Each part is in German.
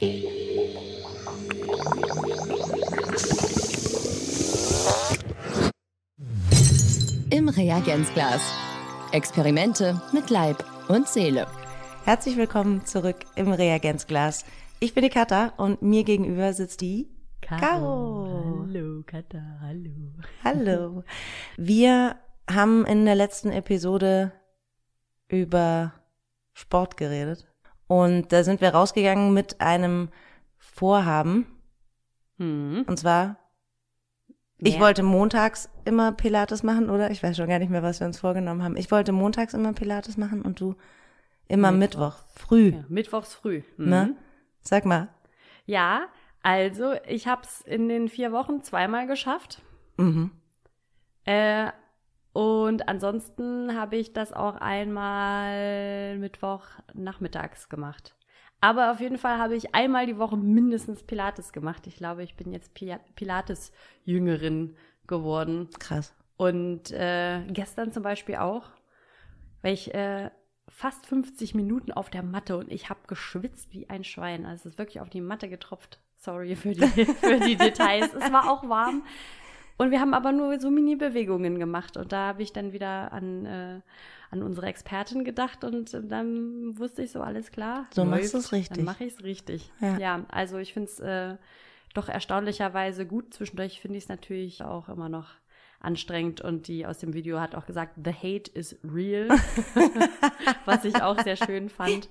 Im Reagenzglas. Experimente mit Leib und Seele. Herzlich willkommen zurück im Reagenzglas. Ich bin die Katha und mir gegenüber sitzt die Caro. Caro. Hallo, Katha, hallo. Hallo. Wir haben in der letzten Episode über Sport geredet. Und da sind wir rausgegangen mit einem Vorhaben. Hm. Und zwar, ich Ja. wollte montags immer Pilates machen, oder? Ich weiß schon gar nicht mehr, was wir uns vorgenommen haben. Ich wollte montags immer Pilates machen und du immer Mittwoch, früh. Ja, mittwochs früh. Mhm. Ne? Sag mal. Ja, also ich habe es in den vier Wochen zweimal geschafft. Mhm. Äh, und ansonsten habe ich das auch einmal Mittwoch nachmittags gemacht. Aber auf jeden Fall habe ich einmal die Woche mindestens Pilates gemacht. Ich glaube, ich bin jetzt Pi- Pilates-Jüngerin geworden. Krass. Und äh, gestern zum Beispiel auch, weil ich äh, fast 50 Minuten auf der Matte und ich habe geschwitzt wie ein Schwein. Also es ist wirklich auf die Matte getropft. Sorry für die, für die Details. Es war auch warm. Und wir haben aber nur so Mini-Bewegungen gemacht. Und da habe ich dann wieder an, äh, an unsere Expertin gedacht und dann wusste ich so, alles klar. So läuft. machst du's richtig. Dann mache ich es richtig. Ja. Ja. also ich finde es äh, doch erstaunlicherweise gut. Zwischendurch finde ich es natürlich auch immer noch anstrengend und die aus dem Video hat auch gesagt, the hate is real, was ich auch sehr schön fand.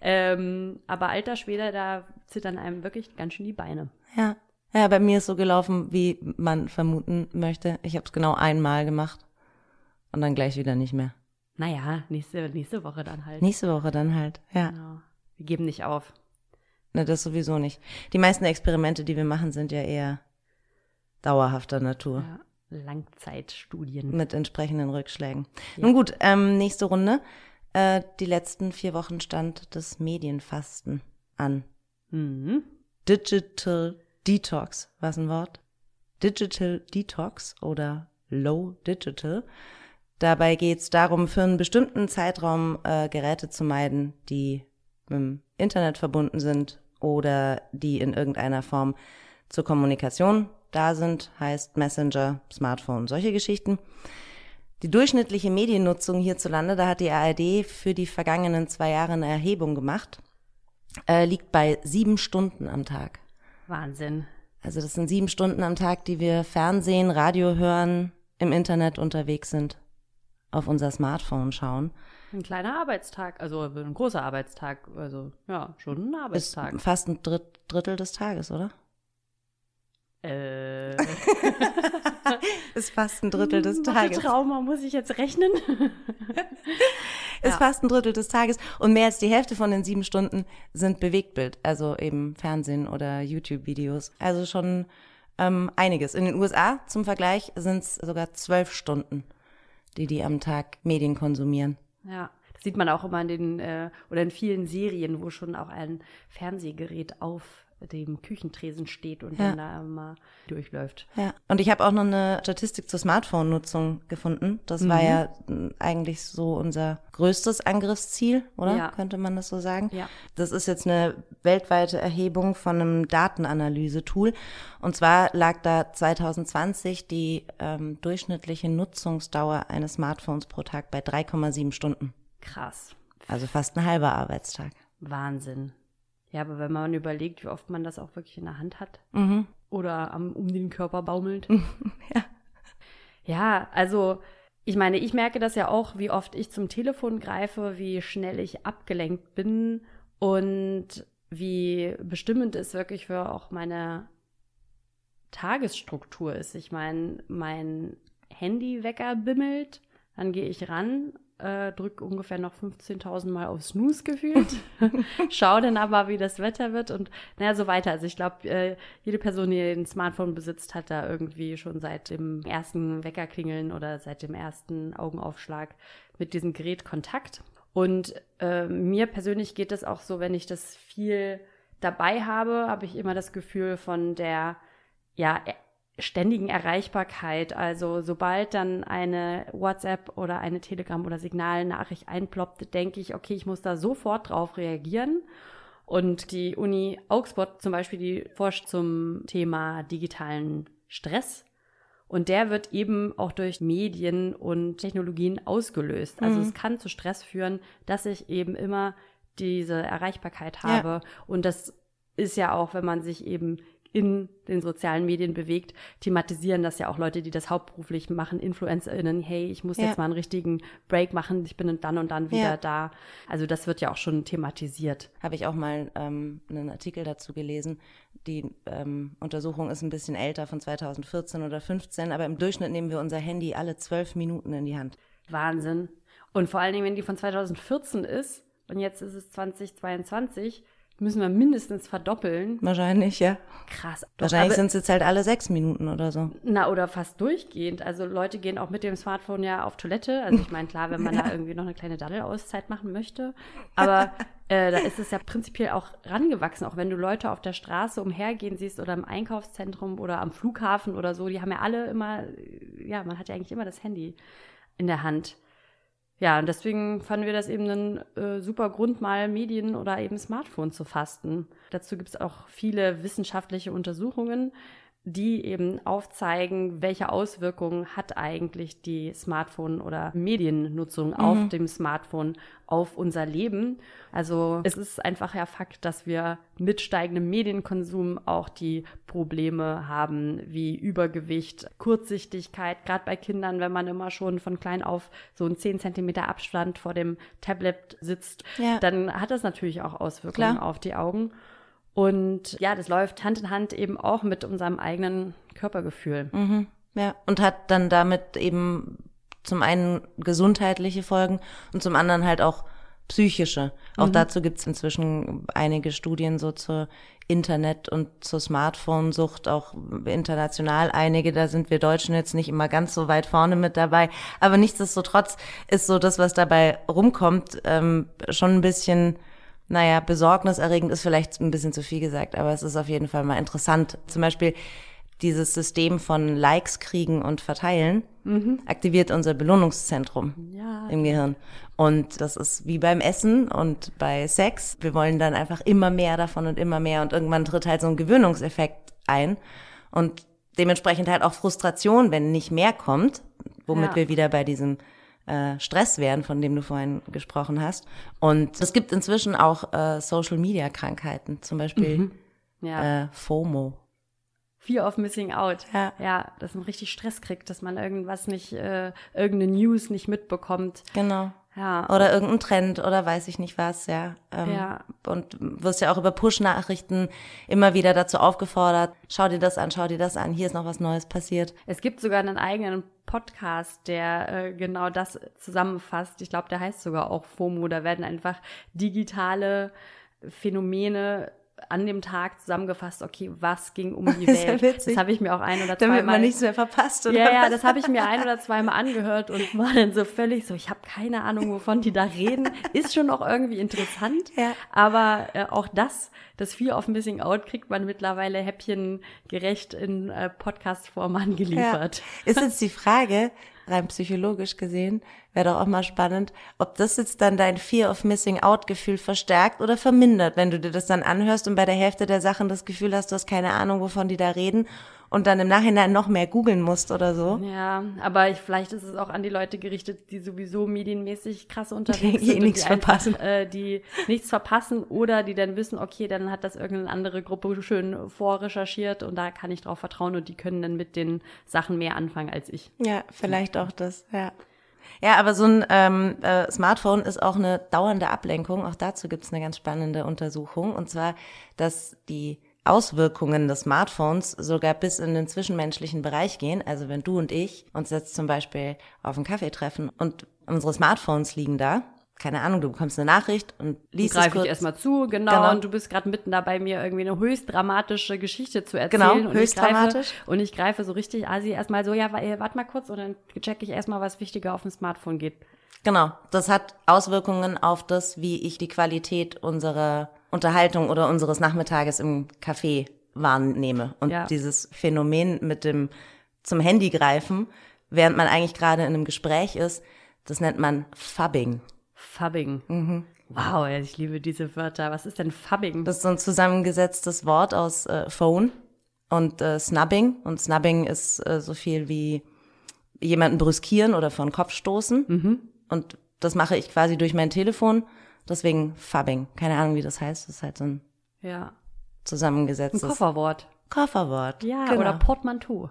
Ähm, aber alter Schwede, da zittern einem wirklich ganz schön die Beine. Ja. Ja, bei mir ist so gelaufen, wie man vermuten möchte. Ich habe es genau einmal gemacht und dann gleich wieder nicht mehr. Naja, nächste, nächste Woche dann halt. Nächste Woche dann halt. Ja, Genau. Wir geben nicht auf. ne, das sowieso nicht. Die meisten Experimente, die wir machen, sind ja eher dauerhafter Natur Ja. Langzeitstudien. mit entsprechenden Rückschlägen. Nun gut, ähm, nächste Runde. Äh, die letzten vier Wochen stand das Medienfasten an. Mhm. Digital Detox, was ein Wort? Digital Detox oder Low Digital. Dabei geht es darum, für einen bestimmten Zeitraum äh, Geräte zu meiden, die mit dem Internet verbunden sind oder die in irgendeiner Form zur Kommunikation da sind, heißt Messenger, Smartphone, solche Geschichten. Die durchschnittliche Mediennutzung hierzulande, da hat die ARD für die vergangenen zwei Jahre eine Erhebung gemacht, äh, liegt bei sieben Stunden am Tag. Wahnsinn. Also das sind sieben Stunden am Tag, die wir Fernsehen, Radio hören, im Internet unterwegs sind, auf unser Smartphone schauen. Ein kleiner Arbeitstag, also ein großer Arbeitstag, also ja, schon ein Ist Arbeitstag. fast ein Dritt, Drittel des Tages, oder? Äh, Ist fast ein Drittel des Tages. Trauma muss ich jetzt rechnen? Ist Ja. fast ein Drittel des Tages. Und mehr als die Hälfte von den sieben Stunden sind Bewegtbild, also eben Fernsehen oder YouTube-Videos. Also schon ähm, einiges. In den USA zum Vergleich sind es sogar zwölf Stunden, die die am Tag Medien konsumieren. Ja, das sieht man auch immer in den äh, oder in vielen Serien, wo schon auch ein Fernsehgerät auf dem Küchentresen steht und Ja. dann da immer durchläuft. Ja, und ich habe auch noch eine Statistik zur Smartphone-Nutzung gefunden. Das war Mhm. ja mh, eigentlich so unser größtes Angriffsziel, oder? Ja. Könnte man das so sagen? Ja. Das ist jetzt eine weltweite Erhebung von einem Datenanalyse-Tool. Und zwar lag da 2020 die ähm, durchschnittliche Nutzungsdauer eines Smartphones pro Tag bei 3,7 Stunden. Krass. Also fast ein halber Arbeitstag. Wahnsinn. Ja, aber wenn man überlegt, wie oft man das auch wirklich in der Hand hat Mhm. oder am, um den Körper baumelt. Ja. Ja, also ich meine, ich merke das ja auch, wie oft ich zum Telefon greife, wie schnell ich abgelenkt bin und wie bestimmend es wirklich für auch meine Tagesstruktur ist. Ich meine, mein Handywecker bimmelt, dann gehe ich ran, äh, drücke ungefähr noch 15.000 Mal auf Snooze gefühlt, schaue dann aber, wie das Wetter wird und naja, so weiter. Also ich glaube, äh, jede Person, die ein Smartphone besitzt, hat da irgendwie schon seit dem ersten Weckerklingeln oder seit dem ersten Augenaufschlag mit diesem Gerät Kontakt. Und äh, mir persönlich geht es auch so, wenn ich das viel dabei habe, habe ich immer das Gefühl von der ja, ständigen Erreichbarkeit. Also sobald dann eine WhatsApp oder eine Telegram oder Signalnachricht einploppt, denke ich, okay, ich muss da sofort drauf reagieren. Und die Uni Augsburg zum Beispiel, die forscht zum Thema digitalen Stress. Und der wird eben auch durch Medien und Technologien ausgelöst. Also Mhm. es kann zu Stress führen, dass ich eben immer diese Erreichbarkeit habe. Und das ist ja auch, wenn man sich eben in den sozialen Medien bewegt, thematisieren das ja auch Leute, die das hauptberuflich machen, InfluencerInnen, hey, ich muss Ja. jetzt mal einen richtigen Break machen, ich bin dann und dann wieder Ja. da. Also das wird ja auch schon thematisiert. Habe ich auch mal ähm, einen Artikel dazu gelesen. Die ähm, Untersuchung ist ein bisschen älter, von 2014 oder 15, aber im Durchschnitt nehmen wir unser Handy alle zwölf Minuten in die Hand. Wahnsinn. Und vor allen Dingen, wenn die von 2014 ist und jetzt ist es 2022, müssen wir mindestens verdoppeln. Wahrscheinlich, ja. Krass. Doch, Wahrscheinlich sind es jetzt halt alle sechs Minuten oder so. Na, oder fast durchgehend. Also Leute gehen auch mit dem Smartphone ja auf Toilette. Also ich meine, klar, wenn man da irgendwie noch eine kleine Daddelauszeit machen möchte. Aber äh, da ist es ja prinzipiell auch rangewachsen. Auch wenn du Leute auf der Straße umhergehen siehst oder im Einkaufszentrum oder am Flughafen oder so, die haben ja alle immer, ja, man hat ja eigentlich immer das Handy in der Hand. Ja, und deswegen fanden wir das eben einen äh, super Grund, mal Medien oder eben Smartphone zu fasten. Dazu gibt es auch viele wissenschaftliche Untersuchungen, die eben aufzeigen, welche Auswirkungen hat eigentlich die Smartphone- oder Mediennutzung auf dem Smartphone auf unser Leben. Also es ist einfach ja Fakt, dass wir mit steigendem Medienkonsum auch die Probleme haben wie Übergewicht, Kurzsichtigkeit, gerade bei Kindern, wenn man immer schon von klein auf so einen 10 Zentimeter Abstand vor dem Tablet sitzt, Ja. dann hat das natürlich auch Auswirkungen Klar. auf die Augen. Und ja, das läuft Hand in Hand eben auch mit unserem eigenen Körpergefühl. Mhm. Ja, und hat dann damit eben zum einen gesundheitliche Folgen und zum anderen halt auch psychische. Auch dazu gibt's inzwischen einige Studien so zur Internet- und zur Smartphone-Sucht, auch international einige. Da sind wir Deutschen jetzt nicht immer ganz so weit vorne mit dabei. Aber nichtsdestotrotz ist so das, was dabei rumkommt, ähm, schon ein bisschen naja, besorgniserregend ist vielleicht ein bisschen zu viel gesagt, aber es ist auf jeden Fall mal interessant. Zum Beispiel dieses System von Likes kriegen und verteilen aktiviert unser Belohnungszentrum Ja. im Gehirn. Und das ist wie beim Essen und bei Sex. Wir wollen dann einfach immer mehr davon und immer mehr und irgendwann tritt halt so ein Gewöhnungseffekt ein und dementsprechend halt auch Frustration, wenn nicht mehr kommt, womit Ja. wir wieder bei diesem äh, Stress wären, von dem du vorhin gesprochen hast. Und es gibt inzwischen auch äh, Social-Media-Krankheiten, zum Beispiel Ja. äh, FOMO. Fear of Missing Out. Ja. ja, dass man richtig Stress kriegt, dass man irgendwas nicht, äh, irgendeine News nicht mitbekommt. Genau. Ja. Oder irgendein Trend oder weiß ich nicht was, ja. Ähm, Ja. Und wirst ja auch über Push-Nachrichten immer wieder dazu aufgefordert, schau dir das an, schau dir das an, hier ist noch was Neues passiert. Es gibt sogar einen eigenen Podcast, der äh, genau das zusammenfasst. Ich glaube, der heißt sogar auch FOMO. Da werden einfach digitale Phänomene an dem Tag zusammengefasst. Okay, was ging um die Das ist ja Welt? witzig. das habe ich mir auch ein oder Damit zweimal man nichts mehr verpasst, oder Ja, ja, das habe ich mir ein oder zweimal angehört und war dann so völlig so, ich habe keine Ahnung, wovon die da reden. Ist schon auch irgendwie interessant. Ja. Aber äh, auch das, das Fear of Missing Out, kriegt man mittlerweile häppchengerecht in äh, Podcast-Form angeliefert. Ja. Ist jetzt die Frage, rein psychologisch gesehen, wäre doch auch mal spannend, ob das jetzt dann dein Fear of Missing Out Gefühl verstärkt oder vermindert, wenn du dir das dann anhörst und bei der Hälfte der Sachen das Gefühl hast, du hast keine Ahnung, wovon die da reden und dann im Nachhinein noch mehr googeln musst oder so. Ja, aber ich, vielleicht ist es auch an die Leute gerichtet, die sowieso medienmäßig krass unterwegs Die sind. und nichts die einfach, verpassen. Äh, die nichts verpassen oder die dann wissen, okay, dann hat das irgendeine andere Gruppe schön vorrecherchiert und da kann ich drauf vertrauen und die können dann mit den Sachen mehr anfangen als ich. Ja, vielleicht auch das, ja. Ja, aber so ein ähm, äh, Smartphone ist auch eine dauernde Ablenkung. Auch dazu gibt es eine ganz spannende Untersuchung. Und zwar, dass die Auswirkungen des Smartphones sogar bis in den zwischenmenschlichen Bereich gehen. Also wenn du und ich uns jetzt zum Beispiel auf einen Kaffee treffen und unsere Smartphones liegen da, keine Ahnung, du bekommst eine Nachricht und liest es Greife kurz. ich erstmal zu, genau, Genau. und du bist gerade mitten dabei, mir irgendwie eine höchst dramatische Geschichte zu erzählen. Genau, und höchst ich greife, dramatisch. Und ich greife so richtig asi erstmal so, ja, wa- warte mal kurz und dann checke ich erstmal, was wichtiger auf dem Smartphone geht. Genau, das hat Auswirkungen auf das, wie ich die Qualität unserer Unterhaltung oder unseres Nachmittages im Café wahrnehme. Und Ja. dieses Phänomen mit dem zum Handy greifen, während man eigentlich gerade in einem Gespräch ist, das nennt man Fubbing. Fubbing. Mhm. Wow, ich liebe diese Wörter. Was ist denn Fubbing? Das ist so ein zusammengesetztes Wort aus äh, Phone und äh, Snubbing. Und Snubbing ist äh, so viel wie jemanden brüskieren oder vor den Kopf stoßen. Mhm. Und das mache ich quasi durch mein Telefon. Deswegen Fubbing. Keine Ahnung, wie das heißt. Das ist halt so ein Ja. Ein zusammengesetztes Kofferwort. Kofferwort. Ja, genau. oder Portmanteau.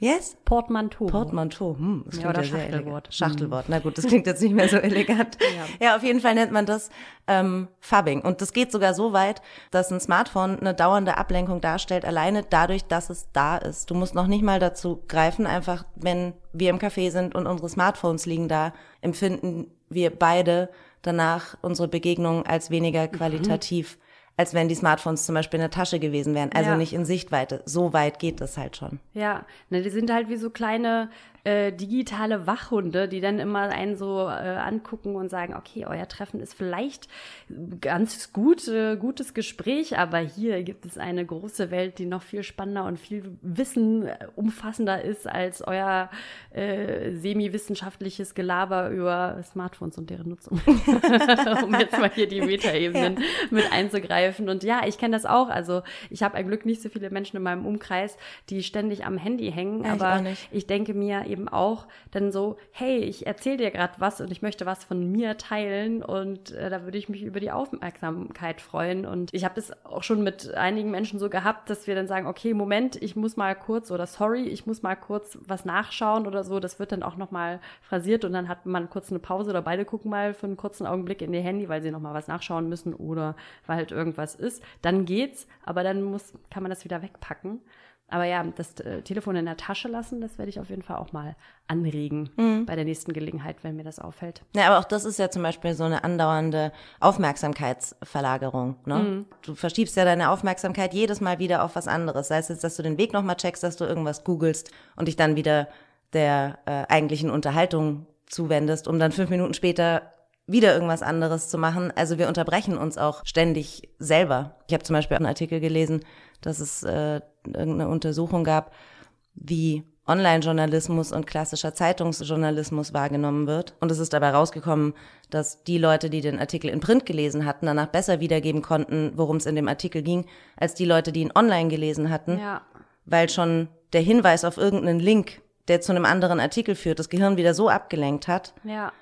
Yes? Portmanteau. Portmanteau. Hm, das Ja, klingt oder sehr Schachtelwort. elegant. Schachtelwort. Na gut, das klingt jetzt nicht mehr so elegant. ja. auf jeden Fall nennt man das ähm, Fubbing. Und das geht sogar so weit, dass ein Smartphone eine dauernde Ablenkung darstellt, alleine dadurch, dass es da ist. Du musst noch nicht mal dazu greifen, einfach wenn wir im Café sind und unsere Smartphones liegen da, empfinden wir beide danach unsere Begegnung als weniger qualitativ, als wenn die Smartphones zum Beispiel in der Tasche gewesen wären. Also Ja. nicht in Sichtweite. So weit geht das halt schon. Ja, ne, die sind halt wie so kleine äh, digitale Wachhunde, die dann immer einen so äh, angucken und sagen, okay, euer Treffen ist vielleicht ganz gut, äh, gutes Gespräch, aber hier gibt es eine große Welt, die noch viel spannender und viel Wissen äh, umfassender ist als euer äh, semi-wissenschaftliches Gelaber über Smartphones und deren Nutzung. um jetzt mal hier die Metaebenen mit einzugreifen. Und ja, ich kenne das auch. Also ich habe ein Glück nicht so viele Menschen in meinem Umkreis, die ständig am Handy hängen. Ja, ich aber nicht. ich denke mir eben auch dann so, hey, ich erzähle dir gerade was und ich möchte was von mir teilen und äh, da würde ich mich über die Aufmerksamkeit freuen. Und ich habe das auch schon mit einigen Menschen so gehabt, dass wir dann sagen, okay, Moment, ich muss mal kurz oder sorry, ich muss mal kurz was nachschauen oder so. Das wird dann auch nochmal phrasiert und dann hat man kurz eine Pause oder beide gucken mal für einen kurzen Augenblick in ihr Handy, weil sie nochmal was nachschauen müssen oder weil halt irgendwas ist. Dann geht's, aber dann muss, kann man das wieder wegpacken. Aber ja, das äh, Telefon in der Tasche lassen, das werde ich auf jeden Fall auch mal anregen bei der nächsten Gelegenheit, wenn mir das auffällt. Ja, aber auch das ist ja zum Beispiel so eine andauernde Aufmerksamkeitsverlagerung. Ne? Du verschiebst ja deine Aufmerksamkeit jedes Mal wieder auf was anderes. Sei es jetzt, dass du den Weg nochmal checkst, dass du irgendwas googelst und dich dann wieder der äh, eigentlichen Unterhaltung zuwendest, um dann fünf Minuten später wieder irgendwas anderes zu machen. Also wir unterbrechen uns auch ständig selber. Ich habe zum Beispiel einen Artikel gelesen, dass es äh, irgendeine Untersuchung gab, wie Online-Journalismus und klassischer Zeitungsjournalismus wahrgenommen wird. Und es ist dabei rausgekommen, dass die Leute, die den Artikel in Print gelesen hatten, danach besser wiedergeben konnten, worum es in dem Artikel ging, als die Leute, die ihn online gelesen hatten, Ja. weil schon der Hinweis auf irgendeinen Link, der zu einem anderen Artikel führt, das Gehirn wieder so abgelenkt hat, Ja.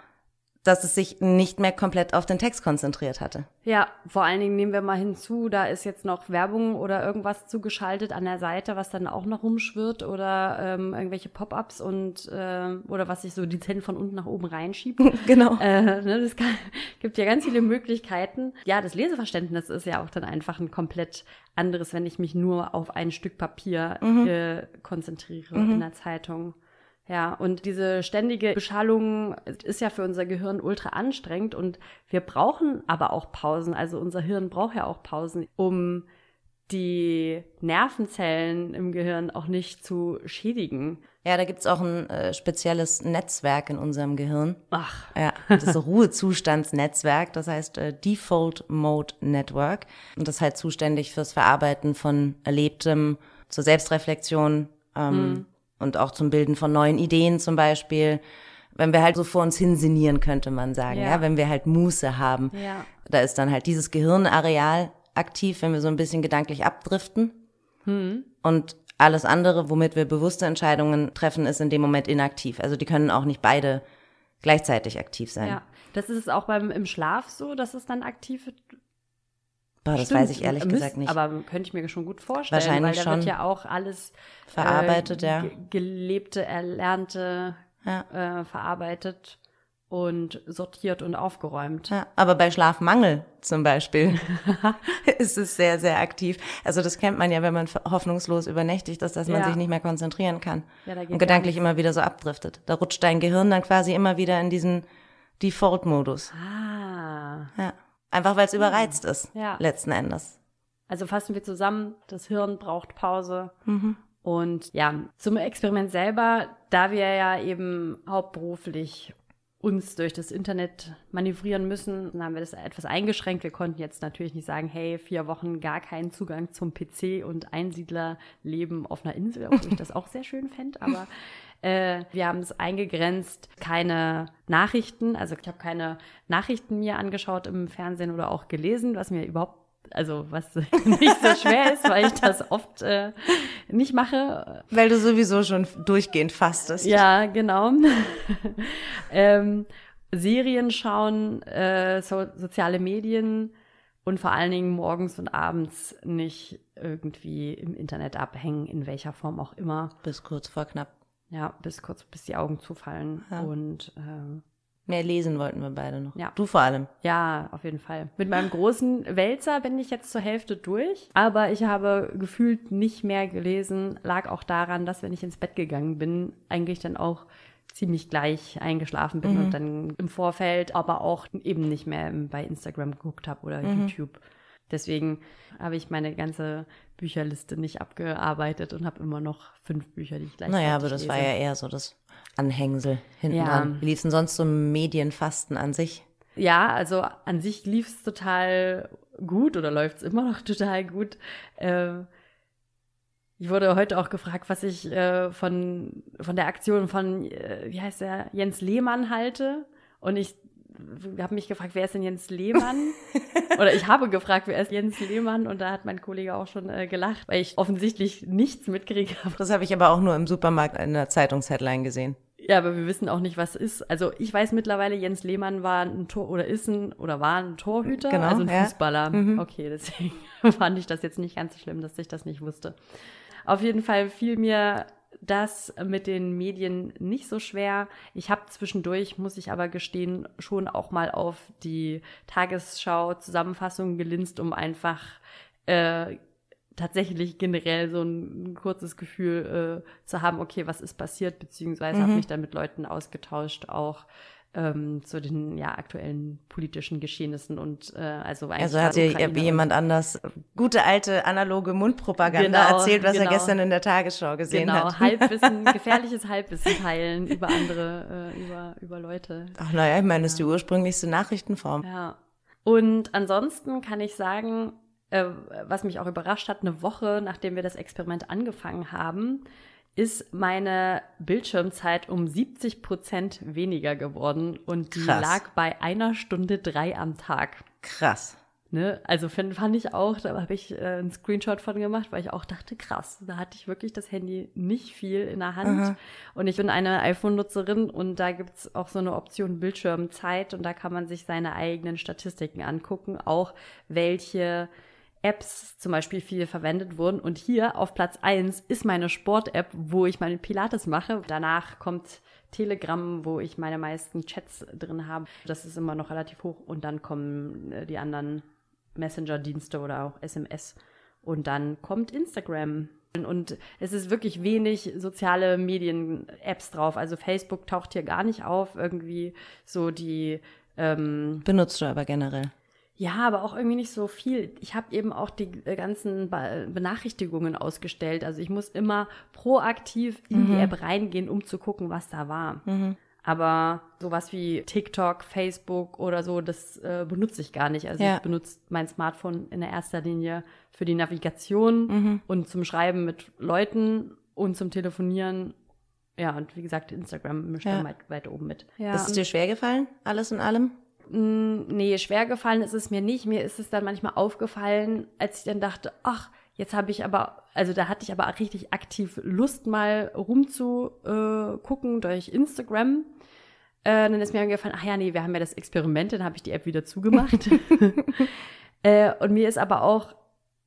Dass es sich nicht mehr komplett auf den Text konzentriert hatte. Ja, vor allen Dingen nehmen wir mal hinzu, da ist jetzt noch Werbung oder irgendwas zugeschaltet an der Seite, was dann auch noch rumschwirrt oder ähm, irgendwelche Pop-ups und äh, oder was sich so dezent von unten nach oben reinschiebt. Genau. Äh, ne, das kann, gibt ja ganz viele Möglichkeiten. Ja, das Leseverständnis ist ja auch dann einfach ein komplett anderes, wenn ich mich nur auf ein Stück Papier äh, konzentriere in der Zeitung. Ja, und diese ständige Beschallung ist ja für unser Gehirn ultra anstrengend und wir brauchen aber auch Pausen. Also unser Hirn braucht ja auch Pausen, um die Nervenzellen im Gehirn auch nicht zu schädigen. Ja, da gibt's auch ein äh, spezielles Netzwerk in unserem Gehirn. Ach, Ja, das Ruhezustandsnetzwerk, das heißt äh, Default Mode Network. Und das ist halt zuständig fürs Verarbeiten von Erlebtem, zur Selbstreflexion ähm, und auch zum Bilden von neuen Ideen zum Beispiel. Wenn wir halt so vor uns hinsinnieren, könnte man sagen, ja, Ja. wenn wir halt Muße haben. Ja. Da ist dann halt dieses Gehirnareal aktiv, wenn wir so ein bisschen gedanklich abdriften. Und alles andere, womit wir bewusste Entscheidungen treffen, ist in dem Moment inaktiv. Also die können auch nicht beide gleichzeitig aktiv sein. ja. Das ist auch beim im Schlaf so, dass es dann aktiv. Boah, das Stimmt, weiß ich ehrlich müsst- gesagt nicht. Aber könnte ich mir schon gut vorstellen, Wahrscheinlich weil da schon. wird ja auch alles Verarbeitet, äh, ja. ge- gelebte, erlernte Ja. äh, verarbeitet und sortiert und aufgeräumt. Ja, aber bei Schlafmangel zum Beispiel ist es sehr, sehr aktiv. Also das kennt man ja, wenn man hoffnungslos übernächtigt ist, dass man Ja. sich nicht mehr konzentrieren kann Ja, und gedanklich immer wieder so abdriftet. Da rutscht dein Gehirn dann quasi immer wieder in diesen Default-Modus. Ah. Einfach weil es überreizt ist, Ja. letzten Endes. also fassen wir zusammen, das Hirn braucht Pause. Mhm. Und ja, zum Experiment selber, da wir ja eben hauptberuflich uns durch das Internet manövrieren müssen, dann haben wir das etwas eingeschränkt. Wir konnten jetzt natürlich nicht sagen, hey, vier Wochen gar keinen Zugang zum PC und Einsiedlerleben auf einer Insel, obwohl ich das auch sehr schön fände. Aber Äh, wir haben es eingegrenzt, keine Nachrichten, also ich habe keine Nachrichten mir angeschaut im Fernsehen oder auch gelesen, was mir überhaupt also was nicht so schwer ist, weil ich das oft äh, nicht mache. Weil du sowieso schon durchgehend fastest. Ja, genau. ähm, Serien schauen, äh, so, soziale Medien und vor allen Dingen morgens und abends nicht irgendwie im Internet abhängen, in welcher Form auch immer. Bis kurz vor knapp. Ja, bis kurz, bis die Augen zufallen. Ja. Und äh, Mehr lesen wollten wir beide noch. Ja. Du vor allem. Ja, auf jeden Fall. Mit meinem großen Wälzer bin ich jetzt zur Hälfte durch. Aber ich habe gefühlt nicht mehr gelesen. Lag auch daran, dass wenn ich ins Bett gegangen bin, eigentlich dann auch ziemlich gleich eingeschlafen bin mhm. und dann im Vorfeld aber auch eben nicht mehr bei Instagram geguckt habe oder mhm. YouTube. Deswegen habe ich meine ganze Bücherliste nicht abgearbeitet und habe immer noch fünf Bücher, die ich gleich Naja, aber das lese. war ja eher so das Anhängsel hinten ja. dran. Wie lief denn sonst so Medienfasten an sich? Ja, also an sich lief es total gut oder läuft es immer noch total gut. Äh, ich wurde heute auch gefragt, was ich äh, von, von der Aktion von, äh, wie heißt der, Jens Lehmann halte. Und ich habe mich gefragt, wer ist denn Jens Lehmann? Oder ich habe gefragt, wer ist Jens Lehmann? Und da hat mein Kollege auch schon äh, gelacht, weil ich offensichtlich nichts mitgekriegt habe. Das habe ich aber auch nur im Supermarkt in der Zeitungsheadline gesehen. Ja, aber wir wissen auch nicht, was ist. Also ich weiß mittlerweile, Jens Lehmann war ein Tor oder ist ein oder war ein Torhüter, genau, also ein ja. Fußballer. Mhm. Okay, deswegen fand ich das jetzt nicht ganz so schlimm, dass ich das nicht wusste. Auf jeden Fall fiel mir das mit den Medien nicht so schwer. Ich habe zwischendurch, muss ich aber gestehen, schon auch mal auf die Tagesschau-Zusammenfassung gelinst, um einfach äh, tatsächlich generell so ein, kurzes Gefühl äh, zu haben, okay, was ist passiert, beziehungsweise mhm. habe mich dann mit Leuten ausgetauscht, auch ähm, zu den ja aktuellen politischen Geschehnissen und äh, also also hat dir jemand anders gute alte analoge Mundpropaganda genau, erzählt, was genau. er gestern in der Tagesschau gesehen genau, hat. Halbwissen, gefährliches Halbwissen teilen über andere, äh, über über Leute. Ach naja, ich meine, das ist die ursprünglichste Nachrichtenform. Ja. Und ansonsten kann ich sagen, äh, was mich auch überrascht hat, eine Woche nachdem wir das Experiment angefangen haben, ist meine Bildschirmzeit um 70 Prozent weniger geworden und die Krass. lag bei einer Stunde drei am Tag. Krass. Ne? Also find, fand ich auch, da habe ich äh, einen Screenshot von gemacht, weil ich auch dachte, krass, da hatte ich wirklich das Handy nicht viel in der Hand. Aha. Und ich bin eine iPhone-Nutzerin und da gibt's auch so eine Option Bildschirmzeit und da kann man sich seine eigenen Statistiken angucken, auch welche Apps zum Beispiel viel verwendet wurden. Und hier auf Platz 1 ist meine Sport-App, wo ich meine Pilates mache. Danach kommt Telegram, wo ich meine meisten Chats drin habe. Das ist immer noch relativ hoch. Und dann kommen äh, die anderen Messenger-Dienste oder auch SMS. Und dann kommt Instagram. Und es ist wirklich wenig soziale Medien-Apps drauf. Also Facebook taucht hier gar nicht auf. Irgendwie so die. Ähm, Benutzt du aber generell? Ja, aber auch irgendwie nicht so viel. Ich habe eben auch die äh, ganzen Benachrichtigungen ausgestellt. Also ich muss immer proaktiv in mhm. die App reingehen, um zu gucken, was da war. Mhm. Aber sowas wie TikTok, Facebook oder so, das äh, benutze ich gar nicht. Also ja. ich benutze mein Smartphone in der erster Linie für die Navigation mhm. und zum Schreiben mit Leuten und zum Telefonieren. Ja, und wie gesagt, Instagram mischt ja. dann weit, weit oben mit. Ja. Das ist dir schwer gefallen, alles in allem? Mm, nee, schwer gefallen ist es mir nicht. Mir ist es dann manchmal aufgefallen, als ich dann dachte, ach, jetzt habe ich aber, also da hatte ich aber richtig aktiv Lust, mal rumzugucken durch Instagram. Äh, dann ist mir gefallen, ach ja, nee, wir haben ja das Experiment, dann habe ich die App wieder zugemacht. äh, und mir ist aber auch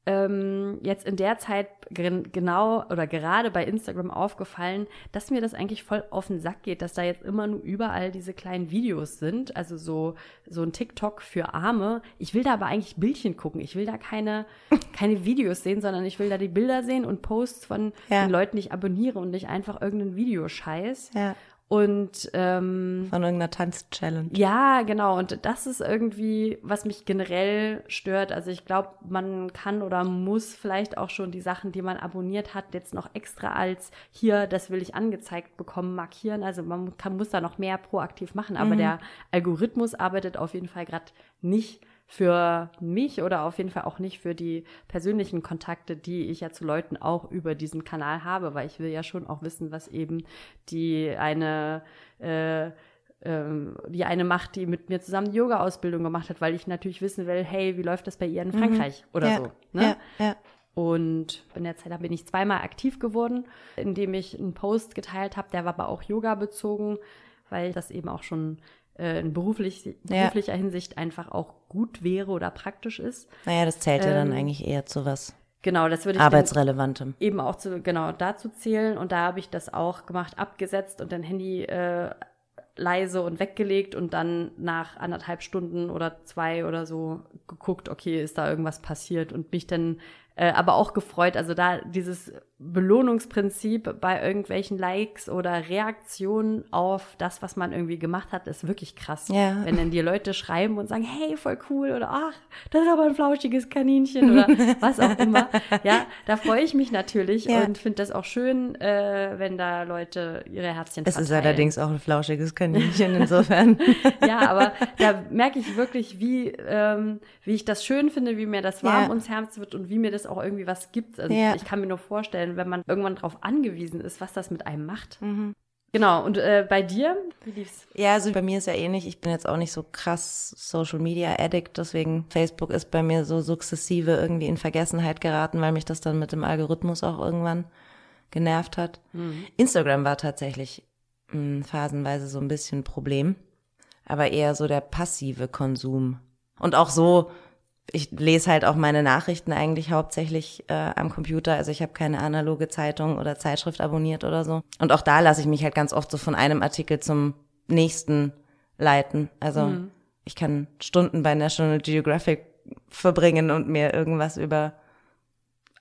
ähm, jetzt in der Zeit genau oder gerade bei Instagram aufgefallen, dass mir das eigentlich voll auf den Sack geht, dass da jetzt immer nur überall diese kleinen Videos sind, also so, so ein TikTok für Arme. Ich will da aber eigentlich Bildchen gucken. Ich will da keine, keine Videos sehen, sondern ich will da die Bilder sehen und Posts von ja. den Leuten, die ich abonniere und nicht einfach irgendeinen Videoscheiß. Ja. Und ähm, von irgendeiner Tanz-Challenge. Ja, genau. Und das ist irgendwie, was mich generell stört. Also ich glaube, man kann oder muss vielleicht auch schon die Sachen, die man abonniert hat, jetzt noch extra als hier, das will ich angezeigt bekommen, markieren. Also man kann, muss da noch mehr proaktiv machen. Aber mhm. der Algorithmus arbeitet auf jeden Fall gerade nicht für mich oder auf jeden Fall auch nicht für die persönlichen Kontakte, die ich ja zu Leuten auch über diesen Kanal habe, weil ich will ja schon auch wissen, was eben die eine äh, ähm, die eine macht, die mit mir zusammen Yoga-Ausbildung gemacht hat, weil ich natürlich wissen will, hey, wie läuft das bei ihr in Mhm. Frankreich oder ja, so. Ne? Ja, ja. Und in der Zeit bin ich zweimal aktiv geworden, indem ich einen Post geteilt habe, der war aber auch Yoga bezogen, weil das eben auch schon äh, in beruflich, Ja. beruflicher Hinsicht einfach auch gut wäre oder praktisch ist. Naja, das zählt ja dann Ähm, eigentlich eher zu was Genau, das würde ich dann Arbeitsrelevantem. eben auch zu, genau dazu zählen. Und da habe ich das auch gemacht, abgesetzt und dein Handy äh, leise und weggelegt und dann nach anderthalb Stunden oder zwei oder so geguckt, okay, ist da irgendwas passiert und mich dann äh, aber auch gefreut. Also da dieses Belohnungsprinzip bei irgendwelchen Likes oder Reaktionen auf das, was man irgendwie gemacht hat, ist wirklich krass. Ja. Wenn dann die Leute schreiben und sagen, hey, voll cool oder ach, das ist aber ein flauschiges Kaninchen oder was auch immer. Ja, da freue ich mich natürlich Ja. und finde das auch schön, äh, wenn da Leute ihre Herzchen Es ist allerdings auch ein flauschiges Kaninchen insofern. Ja, aber da merke ich wirklich, wie, ähm, wie ich das schön finde, wie mir das warm Ja. ums Herz wird und wie mir das auch irgendwie was gibt. Also Ja. ich kann mir nur vorstellen, wenn man irgendwann darauf angewiesen ist, was das mit einem macht. Mhm. Genau, und äh, bei dir, wie lief's? Ja, also bei mir ist ja ähnlich. Ich bin jetzt auch nicht so krass Social Media Addict, deswegen Facebook ist bei mir so sukzessive irgendwie in Vergessenheit geraten, weil mich das dann mit dem Algorithmus auch irgendwann genervt hat. Instagram war tatsächlich mh, phasenweise so ein bisschen ein Problem, aber eher so der passive Konsum. Und auch so, ich lese halt auch meine Nachrichten eigentlich hauptsächlich äh, am Computer. Also ich habe keine analoge Zeitung oder Zeitschrift abonniert oder so. Und auch da lasse ich mich halt ganz oft so von einem Artikel zum nächsten leiten. Also ich kann Stunden bei National Geographic verbringen und mir irgendwas über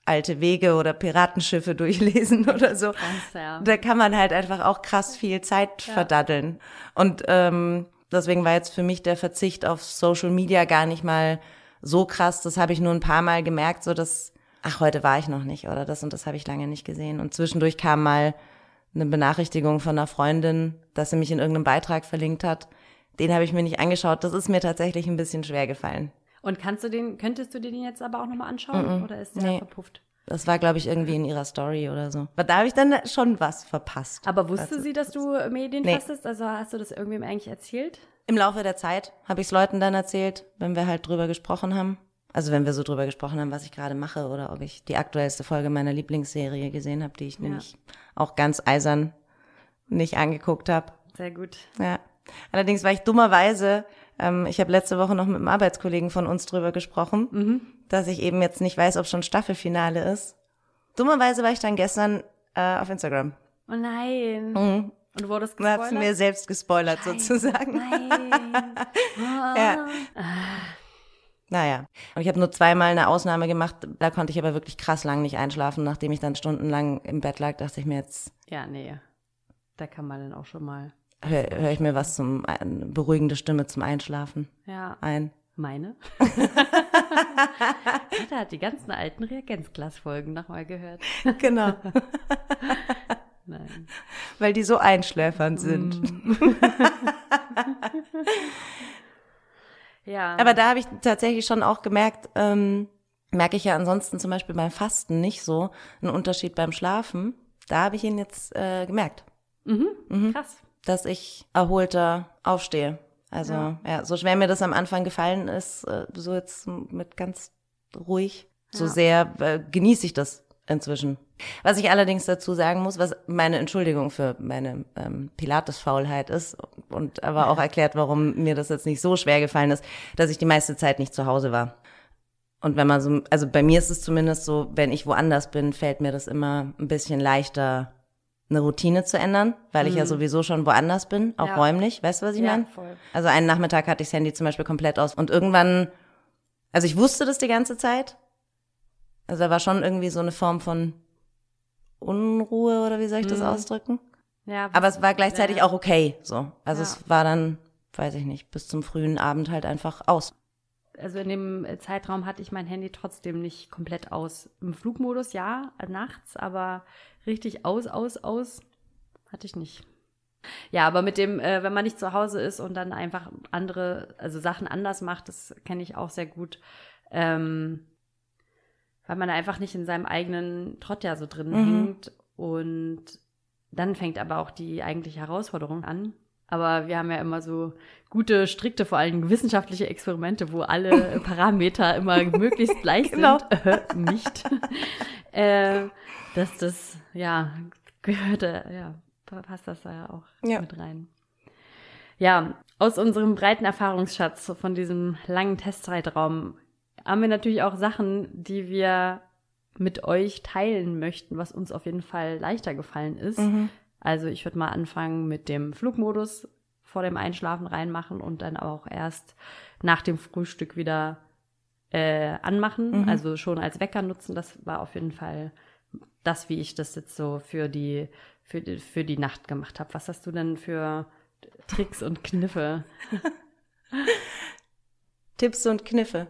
alte Wege oder Piratenschiffe durchlesen oder so. Ja. Da kann man halt einfach auch krass viel Zeit verdaddeln. Und ähm, deswegen war jetzt für mich der Verzicht auf Social Media gar nicht mal so krass. Das habe ich nur ein paar Mal gemerkt, so dass, ach, heute war ich noch nicht oder das und das habe ich lange nicht gesehen. Und zwischendurch kam mal eine Benachrichtigung von einer Freundin, dass sie mich in irgendeinem Beitrag verlinkt hat. Den habe ich mir nicht angeschaut. Das ist mir tatsächlich ein bisschen schwer gefallen. Und kannst du den, könntest du dir den jetzt aber auch nochmal anschauen? Oder ist der Nee. verpufft? Das war, glaube ich, irgendwie in ihrer Story oder so. Aber da habe ich dann schon was verpasst. Aber wusste Also, sie, dass du Medien Nee. fastest? Also hast du das irgendwem eigentlich erzählt? Im Laufe der Zeit habe ich es Leuten dann erzählt, wenn wir halt drüber gesprochen haben. Also wenn wir so drüber gesprochen haben, was ich gerade mache oder ob ich die aktuellste Folge meiner Lieblingsserie gesehen habe, die ich nämlich auch ganz eisern nicht angeguckt habe. Sehr gut. Ja. Allerdings war ich dummerweise, ähm, ich habe letzte Woche noch mit einem Arbeitskollegen von uns drüber gesprochen, dass ich eben jetzt nicht weiß, ob schon Staffelfinale ist. Dummerweise war ich dann gestern äh, auf Instagram. Oh nein. Mhm. Und du wurdest Und hab's gespoilert? mir selbst gespoilert sozusagen. Nein. Ja. Naja. Und ich habe nur zweimal eine Ausnahme gemacht. Da konnte ich aber wirklich krass lang nicht einschlafen. Nachdem ich dann stundenlang im Bett lag, dachte ich mir jetzt, Ja, nee. Da kann man dann auch schon mal. Höre hör ich mir was zum, eine beruhigende Stimme zum Einschlafen Ja. ein. Meine? Tata hat die ganzen alten Reagenzglasfolgen nochmal gehört. Genau. Nein. Weil die so einschläfernd sind. Ja. Aber da habe ich tatsächlich schon auch gemerkt, ähm, merke ich ja ansonsten zum Beispiel beim Fasten nicht so einen Unterschied beim Schlafen. Da habe ich ihn jetzt äh, gemerkt, krass. Dass ich erholter aufstehe. Also Ja. ja. so schwer mir das am Anfang gefallen ist, äh, so jetzt mit ganz ruhig, so Ja. sehr äh, genieße ich das inzwischen. Was ich allerdings dazu sagen muss, was meine Entschuldigung für meine ähm, Pilates-Faulheit ist und aber auch erklärt, warum mir das jetzt nicht so schwer gefallen ist, dass ich die meiste Zeit nicht zu Hause war. Und wenn man so, also bei mir ist es zumindest so, wenn ich woanders bin, fällt mir das immer ein bisschen leichter, eine Routine zu ändern, weil ich ja sowieso schon woanders bin, auch Ja. räumlich. Weißt du, was ich Ja, meine? voll. Also einen Nachmittag hatte ich das Handy zum Beispiel komplett aus. Und irgendwann, also ich wusste das die ganze Zeit. Also da war schon irgendwie so eine Form von Unruhe oder wie soll ich das ausdrücken? Ja, Aber es war gleichzeitig ja. auch okay, so. Also es war dann, weiß ich nicht, bis zum frühen Abend halt einfach aus. Also in dem Zeitraum hatte ich mein Handy trotzdem nicht komplett aus. Im Flugmodus ja, nachts, aber richtig aus, aus, aus hatte ich nicht. Ja, aber mit dem, äh, wenn man nicht zu Hause ist und dann einfach andere, also Sachen anders macht, das kenne ich auch sehr gut. Ähm, weil man einfach nicht in seinem eigenen Trott ja so drin Mhm. hängt. Und dann fängt aber auch die eigentliche Herausforderung an. Aber wir haben ja immer so gute, strikte, vor allem wissenschaftliche Experimente, wo alle Parameter immer möglichst gleich Genau. sind. Äh, nicht. äh, dass das, ja, gehört, äh, ja, pa- passt das da ja auch Ja. mit rein. Ja, aus unserem breiten Erfahrungsschatz von diesem langen Testzeitraum haben wir natürlich auch Sachen, die wir mit euch teilen möchten, was uns auf jeden Fall leichter gefallen ist. Mhm. Also ich würde mal anfangen mit dem Flugmodus vor dem Einschlafen reinmachen und dann auch erst nach dem Frühstück wieder äh, anmachen, Mhm. also schon als Wecker nutzen. Das war auf jeden Fall das, wie ich das jetzt so für die, für die, für die Nacht gemacht habe. Was hast du denn für Tricks und Kniffe? Tipps und Kniffe.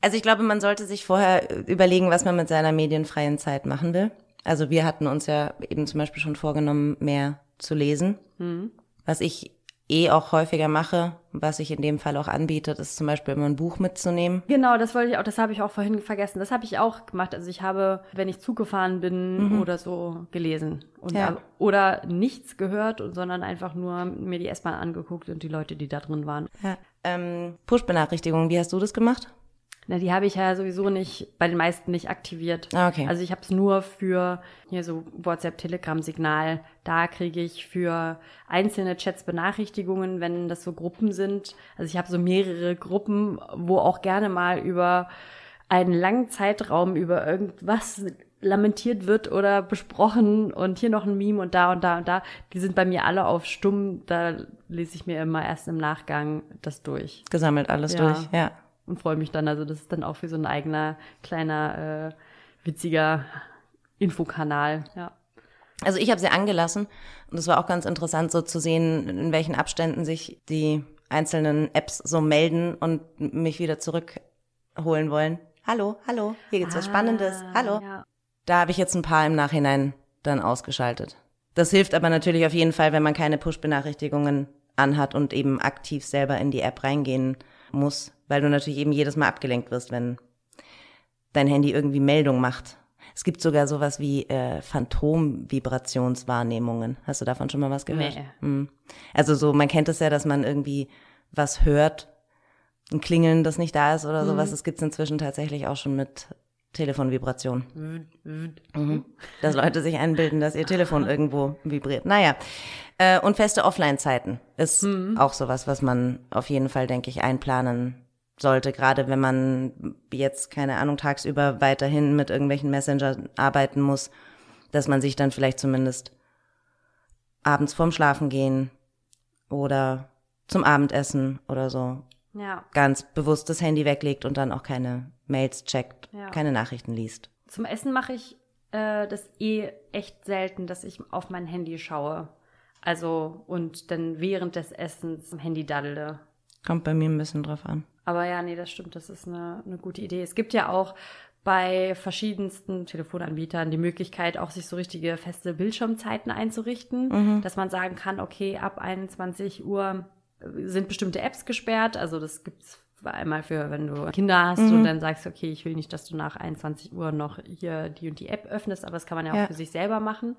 Also ich glaube, man sollte sich vorher überlegen, was man mit seiner medienfreien Zeit machen will. Also wir hatten uns ja eben zum Beispiel schon vorgenommen, mehr zu lesen. Hm? Was ich eh auch häufiger mache, was sich in dem Fall auch anbietet, ist zum Beispiel immer ein Buch mitzunehmen. Genau, das wollte ich auch, das habe ich auch vorhin vergessen. Das habe ich auch gemacht. Also ich habe, wenn ich Zug gefahren bin oder so, gelesen. Und, Mhm. Ja. Oder nichts gehört, sondern einfach nur mir die S-Bahn angeguckt und die Leute, die da drin waren. Ja. Ähm, Push-Benachrichtigungen, wie hast du das gemacht? Na, die habe ich ja sowieso nicht, bei den meisten nicht aktiviert. Ah, okay. Also ich habe es nur für hier so WhatsApp, Telegram, Signal. Da kriege ich für einzelne Chats Benachrichtigungen, wenn das so Gruppen sind. Also ich habe so mehrere Gruppen, wo auch gerne mal über einen langen Zeitraum über irgendwas lamentiert wird oder besprochen und hier noch ein Meme und da und da und da. Die sind bei mir alle auf stumm. Da lese ich mir immer erst im Nachgang das durch Gesammelt alles Ja. durch, ja. Und freue mich dann. Also das ist dann auch wie so ein eigener kleiner äh, witziger Infokanal. Ja. Also ich habe sie angelassen und es war auch ganz interessant so zu sehen, in welchen Abständen sich die einzelnen Apps so melden und mich wieder zurückholen wollen. Hallo, hallo, hier gibt's was Spannendes. Ah, Hallo. Ja. Da habe ich jetzt ein paar im Nachhinein dann ausgeschaltet. Das hilft aber natürlich auf jeden Fall, wenn man keine Push-Benachrichtigungen anhat und eben aktiv selber in die App reingehen muss, weil du natürlich eben jedes Mal abgelenkt wirst, wenn dein Handy irgendwie Meldung macht. Es gibt sogar sowas wie äh, Phantom-Vibrationswahrnehmungen. Hast du davon schon mal was gehört? Nee. Hm. Also so, man kennt es ja, dass man irgendwie was hört, ein Klingeln, das nicht da ist oder sowas. Das gibt's inzwischen tatsächlich auch schon mit Telefonvibration. Mhm. Dass Leute sich einbilden, dass ihr Telefon irgendwo vibriert. Naja. Äh, und feste Offline-Zeiten ist auch sowas, was man auf jeden Fall, denke ich, einplanen sollte. Gerade wenn man jetzt, keine Ahnung, tagsüber weiterhin mit irgendwelchen Messenger arbeiten muss, dass man sich dann vielleicht zumindest abends vorm Schlafen gehen oder zum Abendessen oder so ja. ganz bewusst das Handy weglegt und dann auch keine Mails checkt, Ja. keine Nachrichten liest. Zum Essen mache ich äh, das eh echt selten, dass ich auf mein Handy schaue. Also und dann während des Essens im Handy daddele. Kommt bei mir ein bisschen drauf an. Aber ja, nee, das stimmt, das ist eine, eine gute Idee. Es gibt ja auch bei verschiedensten Telefonanbietern die Möglichkeit, auch sich so richtige feste Bildschirmzeiten einzurichten, dass man sagen kann, okay, ab 21 Uhr sind bestimmte Apps gesperrt. Also das gibt's einmal für, wenn du Kinder hast und dann sagst, okay, ich will nicht, dass du nach 21 Uhr noch hier die und die App öffnest, aber das kann man ja auch Ja. für sich selber machen.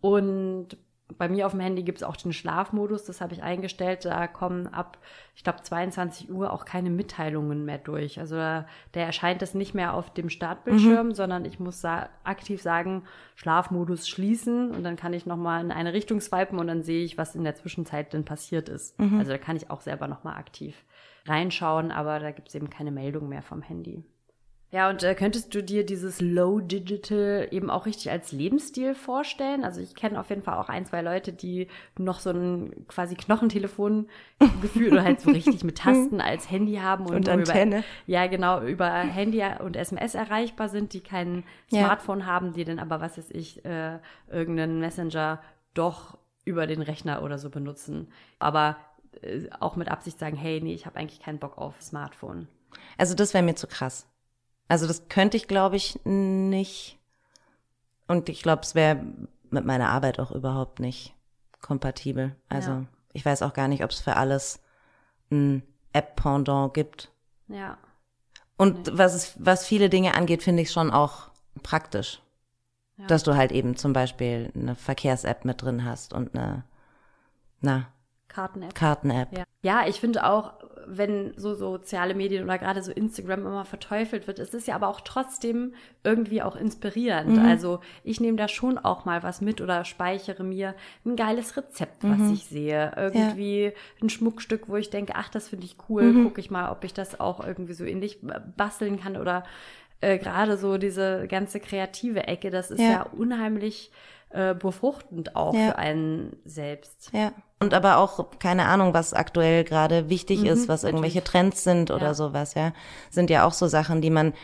Und bei mir auf dem Handy gibt's auch den Schlafmodus, das habe ich eingestellt. Da kommen ab, ich glaube, 22 Uhr auch keine Mitteilungen mehr durch. Also da, der erscheint das nicht mehr auf dem Startbildschirm, sondern ich muss sa aktiv sagen, Schlafmodus schließen und dann kann ich nochmal in eine Richtung swipen und dann sehe ich, was in der Zwischenzeit denn passiert ist. Also da kann ich auch selber nochmal aktiv reinschauen, aber da gibt's eben keine Meldung mehr vom Handy. Ja, und äh, könntest du dir dieses Low Digital eben auch richtig als Lebensstil vorstellen? Also ich kenne auf jeden Fall auch ein, zwei Leute, die noch so ein quasi Knochentelefon-Gefühl oder halt so richtig mit Tasten als Handy haben und, Und Antenne. Über, ja, genau, über Handy und SMS erreichbar sind, die kein Ja. Smartphone haben, die dann aber, was weiß ich, äh, irgendeinen Messenger doch über den Rechner oder so benutzen. Aber auch mit Absicht sagen, hey, nee, ich habe eigentlich keinen Bock auf Smartphone. Also das wäre mir zu krass. Also das könnte ich, glaube ich, nicht. Und ich glaube, es wäre mit meiner Arbeit auch überhaupt nicht kompatibel. Also Ja. ich weiß auch gar nicht, ob es für alles ein App-Pendant gibt. Ja. Und was, es, was viele Dinge angeht, finde ich schon auch praktisch. Ja. Dass du halt eben zum Beispiel eine Verkehrs-App mit drin hast und eine, na, Karten-App. Karten-App. Ja, ja ich finde auch, wenn so soziale Medien oder gerade so Instagram immer verteufelt wird, es ist ja aber auch trotzdem irgendwie auch inspirierend. Also ich nehme da schon auch mal was mit oder speichere mir ein geiles Rezept, was ich sehe. Irgendwie ein Schmuckstück, wo ich denke, ach, das finde ich cool, gucke ich mal, ob ich das auch irgendwie so ähnlich basteln kann oder äh, gerade so diese ganze kreative Ecke, das ist Ja. ja, unheimlich äh, befruchtend auch Ja. für einen selbst. Ja. Und aber auch, keine Ahnung, was aktuell gerade wichtig ist, was irgendwelche Trends sind oder Ja. sowas, ja. Sind ja auch so Sachen, die man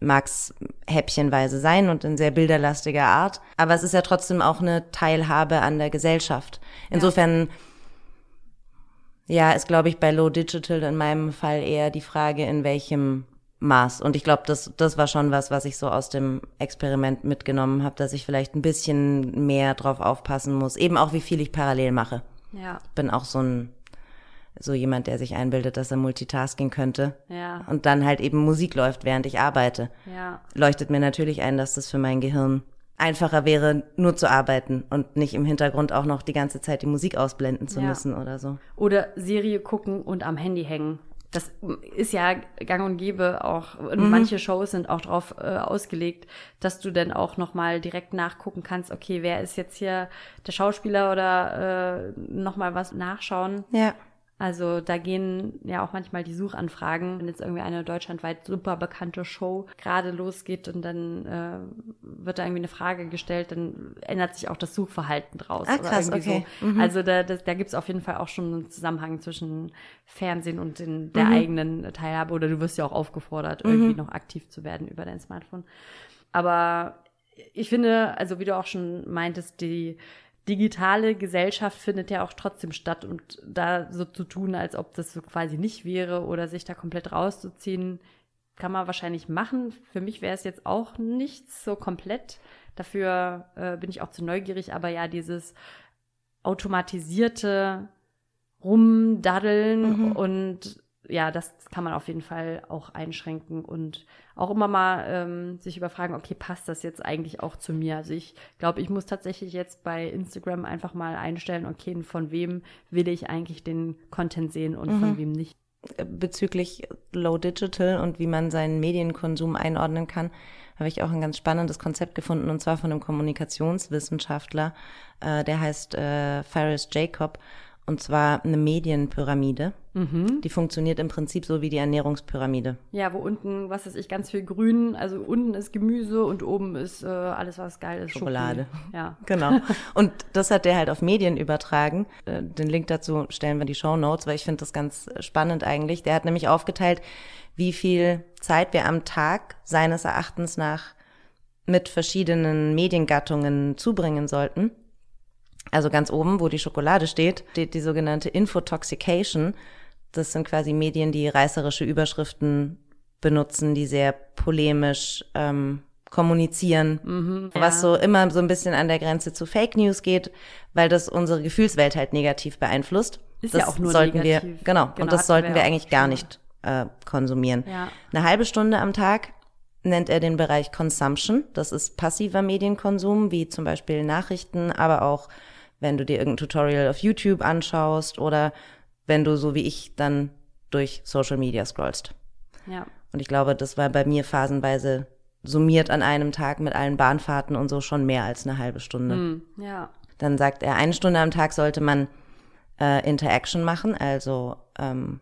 mag's häppchenweise sein und in sehr bilderlastiger Art. Aber es ist ja trotzdem auch eine Teilhabe an der Gesellschaft. Insofern, ja, ist, glaube ich, bei Low Digital in meinem Fall eher die Frage, in welchem Maß. Und ich glaube, das, das war schon was, was ich so aus dem Experiment mitgenommen habe, dass ich vielleicht ein bisschen mehr drauf aufpassen muss. Eben auch, wie viel ich parallel mache. Ja, Bin auch so ein, so jemand, der sich einbildet, dass er Multitasking könnte. ja, Und dann halt eben Musik läuft, während ich arbeite. ja. Leuchtet mir natürlich ein, dass das für mein Gehirn einfacher wäre, nur zu arbeiten und nicht im Hintergrund auch noch die ganze Zeit die Musik ausblenden zu Ja. müssen oder so. Oder Serie gucken und am Handy hängen. Das ist ja gang und gäbe auch. Und Mhm. manche Shows sind auch darauf äh, ausgelegt, dass du dann auch nochmal direkt nachgucken kannst, okay, wer ist jetzt hier der Schauspieler oder äh, nochmal was nachschauen. Ja. Also da gehen ja auch manchmal die Suchanfragen, wenn jetzt irgendwie eine deutschlandweit super bekannte Show gerade losgeht und dann äh, wird da irgendwie eine Frage gestellt, dann ändert sich auch das Suchverhalten draus. Ah, oder krass, irgendwie okay. Mhm. So. Also da, das, da gibt es auf jeden Fall auch schon einen Zusammenhang zwischen Fernsehen und den, Mhm. der eigenen Teilhabe. Oder du wirst ja auch aufgefordert, irgendwie noch aktiv zu werden über dein Smartphone. Aber ich finde, also wie du auch schon meintest, die digitale Gesellschaft findet ja auch trotzdem statt und da so zu tun, als ob das so quasi nicht wäre oder sich da komplett rauszuziehen, kann man wahrscheinlich machen. Für mich wäre es jetzt auch nichts so komplett. Dafür äh, bin ich auch zu neugierig, aber ja, dieses automatisierte Rumdaddeln und ja, das kann man auf jeden Fall auch einschränken und auch immer mal ähm, sich überfragen, okay, passt das jetzt eigentlich auch zu mir? Also ich glaube, ich muss tatsächlich jetzt bei Instagram einfach mal einstellen, okay, von wem will ich eigentlich den Content sehen und von wem nicht. bezüglich Low Digital und wie man seinen Medienkonsum einordnen kann, habe ich auch ein ganz spannendes Konzept gefunden und zwar von einem Kommunikationswissenschaftler, äh, der heißt äh, Faris Jacob und zwar eine Medienpyramide. Die funktioniert im Prinzip so wie die Ernährungspyramide. Ja, wo unten, was weiß ich, ganz viel Grün, also unten ist Gemüse und oben ist äh, alles, was geil ist. Schokolade. Schoki. Ja. Genau. Und das hat der halt auf Medien übertragen. Äh, Den Link dazu stellen wir in die Show Notes, weil ich finde das ganz spannend eigentlich. Der hat nämlich aufgeteilt, wie viel Zeit wir am Tag seines Erachtens nach mit verschiedenen Mediengattungen zubringen sollten. Also ganz oben, wo die Schokolade steht, steht die sogenannte Infotoxication. Das sind quasi Medien, die reißerische Überschriften benutzen, die sehr polemisch ähm, kommunizieren, was so immer so ein bisschen an der Grenze zu Fake News geht, weil das unsere Gefühlswelt halt negativ beeinflusst. Ist das ja auch nur sollten wir, negativ. genau, Genau, und das hatten sollten wir wir eigentlich gar nicht äh, konsumieren. Ja. Eine halbe Stunde am Tag nennt er den Bereich Consumption. Das ist passiver Medienkonsum, wie zum Beispiel Nachrichten, aber auch wenn du dir irgendein Tutorial auf YouTube anschaust oder wenn du so wie ich dann durch Social Media scrollst. Ja. Und ich glaube, das war bei mir phasenweise summiert an einem Tag mit allen Bahnfahrten und so schon mehr als eine halbe Stunde. Hm, ja. Dann sagt er, eine Stunde am Tag sollte man äh, Interaction machen, also ähm,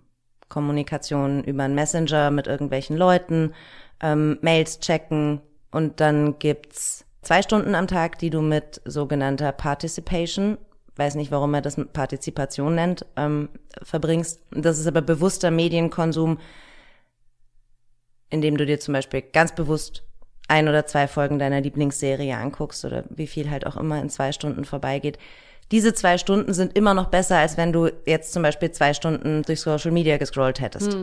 Kommunikation über einen Messenger mit irgendwelchen Leuten, ähm, Mails checken und dann gibt's zwei Stunden am Tag, die du mit sogenannter Participation, weiß nicht, warum er das Partizipation nennt, ähm, verbringst. Das ist aber bewusster Medienkonsum, indem du dir zum Beispiel ganz bewusst ein oder zwei Folgen deiner Lieblingsserie anguckst oder wie viel halt auch immer in zwei Stunden vorbeigeht. Diese zwei Stunden sind immer noch besser, als wenn du jetzt zum Beispiel zwei Stunden durch Social Media gescrollt hättest.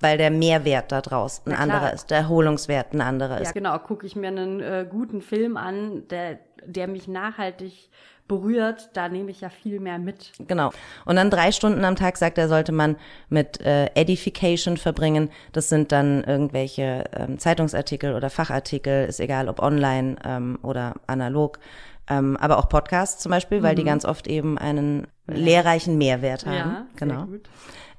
Weil der Mehrwert da draus ein Ja, anderer ist, der Erholungswert ein anderer Ja, ist. genau. Gucke ich mir einen äh, guten Film an, der, der mich nachhaltig berührt, da nehme ich ja viel mehr mit. Genau. Und dann drei Stunden am Tag, sagt er, sollte man mit äh, Edification verbringen. Das sind dann irgendwelche ähm, Zeitungsartikel oder Fachartikel, ist egal ob online ähm, oder analog. Ähm, aber auch Podcasts zum Beispiel, weil die ganz oft eben einen lehrreichen Mehrwert haben. Ja, genau.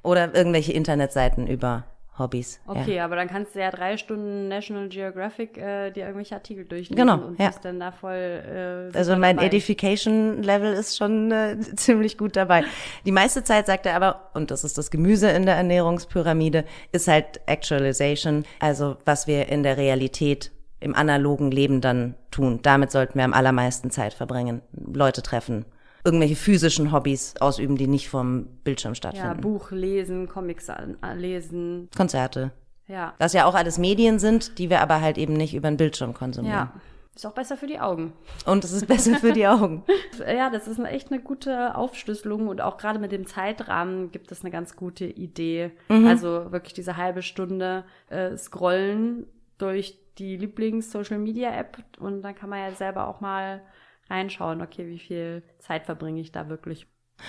Oder irgendwelche Internetseiten über Hobbys. Okay, aber dann kannst du ja drei Stunden National Geographic äh, dir irgendwelche Artikel durchlesen Genau, und ja. bist dann da voll. Äh, Also mein dabei. Edification-Level ist schon äh, ziemlich gut dabei. Die meiste Zeit sagt er aber, und das ist das Gemüse in der Ernährungspyramide, ist halt Actualization, also was wir in der Realität im analogen Leben dann tun. Damit sollten wir am allermeisten Zeit verbringen. Leute treffen, irgendwelche physischen Hobbys ausüben, die nicht vom Bildschirm Ja, stattfinden. Buch lesen, Comics äh, lesen. Konzerte. Ja. Das ja auch alles Medien sind, die wir aber halt eben nicht über den Bildschirm konsumieren. Ja. Ist auch besser für die Augen. Und es ist besser für die Augen. Ja, das ist eine, echt eine gute Aufschlüsselung und auch gerade mit dem Zeitrahmen gibt es eine ganz gute Idee. Also wirklich diese halbe Stunde äh, scrollen durch die Lieblings-Social-Media-App und dann kann man ja selber auch mal reinschauen, okay, wie viel Zeit verbringe ich da wirklich.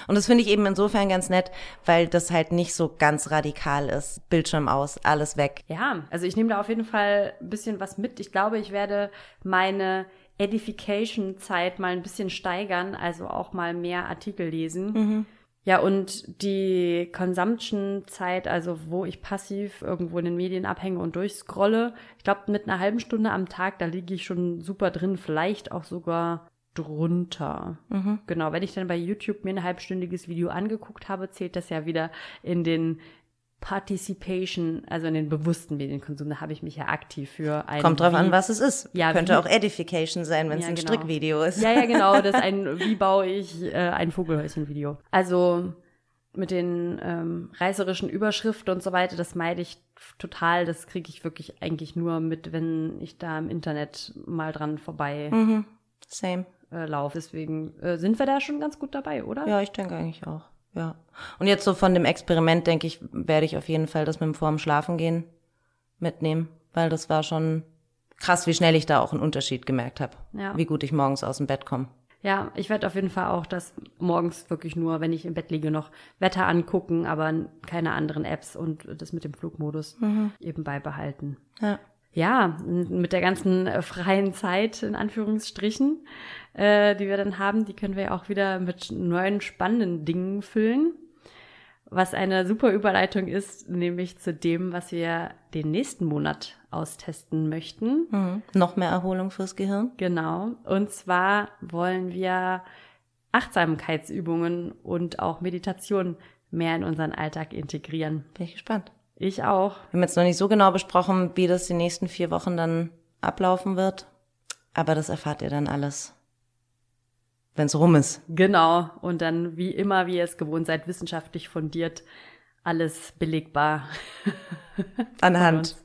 Und das finde ich eben insofern ganz nett, weil das halt nicht so ganz radikal ist. Bildschirm aus, alles weg. Ja, also ich nehme da auf jeden Fall ein bisschen was mit. Ich glaube, ich werde meine Edification-Zeit mal ein bisschen steigern, also auch mal mehr Artikel lesen. Ja, und die Consumption-Zeit, also wo ich passiv irgendwo in den Medien abhänge und durchscrolle, ich glaube, mit einer halben Stunde am Tag, da liege ich schon super drin, vielleicht auch sogar drunter. Genau, wenn ich dann bei YouTube mir ein halbstündiges Video angeguckt habe, zählt das ja wieder in den Participation, also in den bewussten Medienkonsum, da habe ich mich ja aktiv für ein Kommt drauf wie, an, was es ist. Ja, Könnte wie- auch Edification sein, wenn es Ja, ein genau. Strickvideo ist. Ja, ja, genau, das ist ein, wie baue ich äh, ein Vogelhäuschen-Video. Also mit den ähm, reißerischen Überschriften und so weiter, das meide ich total. Das kriege ich wirklich eigentlich nur mit, wenn ich da im Internet mal dran vorbei Mhm. Same. äh, laufe. Deswegen äh, sind wir da schon ganz gut dabei, oder? Ja, ich denke eigentlich auch. Ja. Und jetzt so von dem Experiment, denke ich, werde ich auf jeden Fall das mit dem vorm Schlafengehen mitnehmen, weil das war schon krass, wie schnell ich da auch einen Unterschied gemerkt habe. Ja. Wie gut ich morgens aus dem Bett komme. Ja, ich werde auf jeden Fall auch das morgens wirklich nur, wenn ich im Bett liege, noch Wetter angucken, aber keine anderen Apps und das mit dem Flugmodus eben beibehalten. Ja. Ja, mit der ganzen äh, freien Zeit, in Anführungsstrichen, äh, die wir dann haben, die können wir auch wieder mit neuen spannenden Dingen füllen. Was eine super Überleitung ist, nämlich zu dem, was wir den nächsten Monat austesten möchten. Mhm. Noch mehr Erholung fürs Gehirn. Genau. Und zwar wollen wir Achtsamkeitsübungen und auch Meditation mehr in unseren Alltag integrieren. Bin ich gespannt. Ich auch. Wir haben jetzt noch nicht so genau besprochen, wie das die nächsten vier Wochen dann ablaufen wird. Aber das erfahrt ihr dann alles, wenn es rum ist. Genau. Und dann, wie immer, wie ihr es gewohnt seid, wissenschaftlich fundiert, alles belegbar. Anhand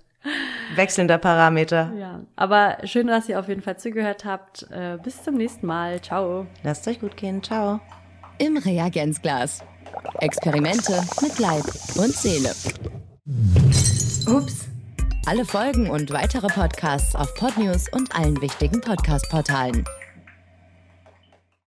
wechselnder Parameter. Ja. Aber schön, dass ihr auf jeden Fall zugehört habt. Äh, bis zum nächsten Mal. Ciao. Lasst euch gut gehen. Ciao. Im Reagenzglas. Experimente mit Leib und Seele. Ups. Alle Folgen und weitere Podcasts auf Podnews und allen wichtigen Podcast-Portalen.